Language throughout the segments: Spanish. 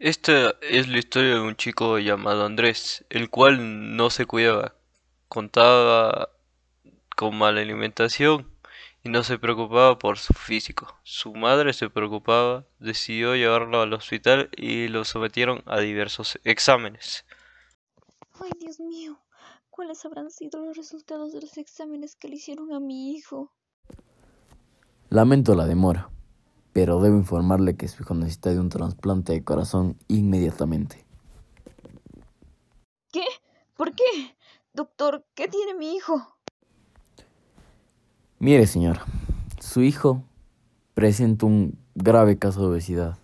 Esta es la historia de un chico llamado Andrés, el cual no se cuidaba, contaba con mala alimentación y no se preocupaba por su físico. Su madre se preocupaba, decidió llevarlo al hospital y lo sometieron a diversos exámenes. Ay, Dios mío, ¿cuáles habrán sido los resultados de los exámenes que le hicieron a mi hijo? Lamento la demora pero debo informarle que su hijo necesita de un trasplante de corazón inmediatamente. ¿Qué? ¿Por qué? Doctor, ¿qué tiene mi hijo? Mire, señora, su hijo presenta un grave caso de obesidad.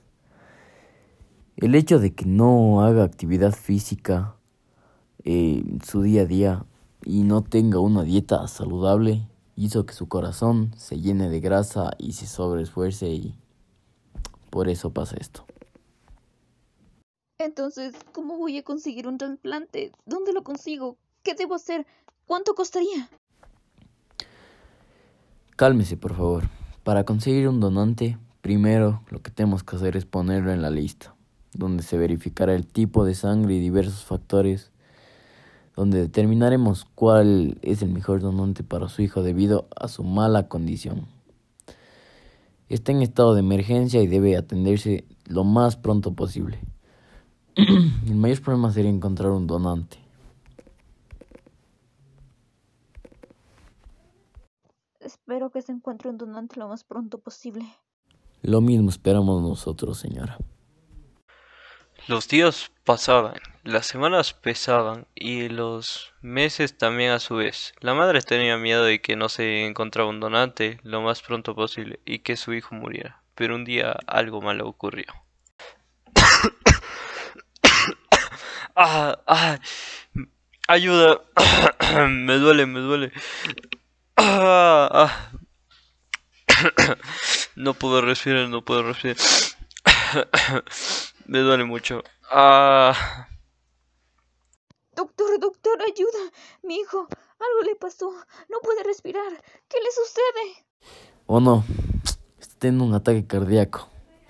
El hecho de que no haga actividad física en su día a día y no tenga una dieta saludable hizo que su corazón se llene de grasa y se sobreesfuerce y por eso pasa esto. Entonces, ¿cómo voy a conseguir un trasplante? ¿Dónde lo consigo? ¿Qué debo hacer? ¿Cuánto costaría? Cálmese, por favor. Para conseguir un donante, primero lo que tenemos que hacer es ponerlo en la lista, donde se verificará el tipo de sangre y diversos factores donde determinaremos cuál es el mejor donante para su hijo debido a su mala condición. Está en estado de emergencia y debe atenderse lo más pronto posible. el mayor problema sería encontrar un donante. Espero que se encuentre un donante lo más pronto posible. Lo mismo esperamos nosotros, señora. Los días pasaban, las semanas pesaban y los meses también a su vez. La madre tenía miedo de que no se encontraba un donante lo más pronto posible y que su hijo muriera. Pero un día algo malo ocurrió. ah, ah, ayuda. me duele, me duele. Ah, no puedo respirar, no puedo respirar. Me duele mucho. Ah. Doctor, doctor, ayuda. Mi hijo, algo le pasó. No puede respirar. ¿Qué le sucede? Oh no, está teniendo un ataque cardíaco.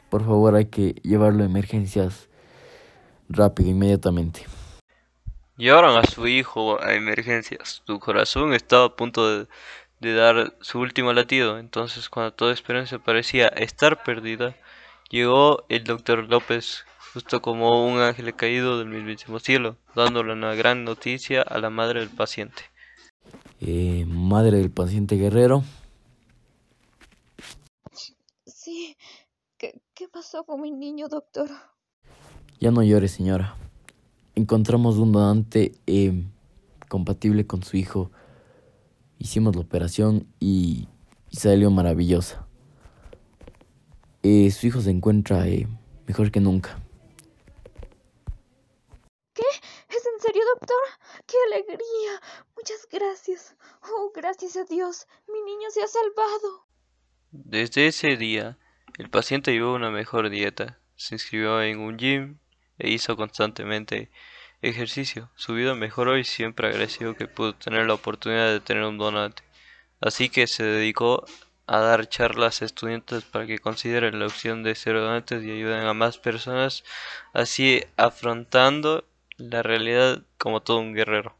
Por favor, hay que llevarlo a emergencias rápido, inmediatamente. Llevaron a su hijo a emergencias. Su corazón estaba a punto de, de dar su último latido. Entonces, cuando toda esperanza parecía estar perdida, Llegó el doctor López, justo como un ángel caído del mismísimo cielo, dándole una gran noticia a la madre del paciente. Eh, madre del paciente guerrero. Sí, ¿Qué, pasó con mi niño, doctor? Ya no llore, señora. Encontramos un donante eh, compatible con su hijo. Hicimos la operación y salió maravillosa. Eh, su hijo se encuentra eh, mejor que nunca. ¿Qué? ¿Es en serio, doctor? ¡Qué alegría! Muchas gracias. Oh, gracias a Dios. Mi niño se ha salvado. Desde ese día, el paciente llevó una mejor dieta, se inscribió en un gym e hizo constantemente ejercicio. Su vida mejoró y siempre agradeció que pudo tener la oportunidad de tener un donante. Así que se dedicó a dar charlas a estudiantes para que consideren la opción de ser donantes y ayuden a más personas, así afrontando la realidad como todo un guerrero.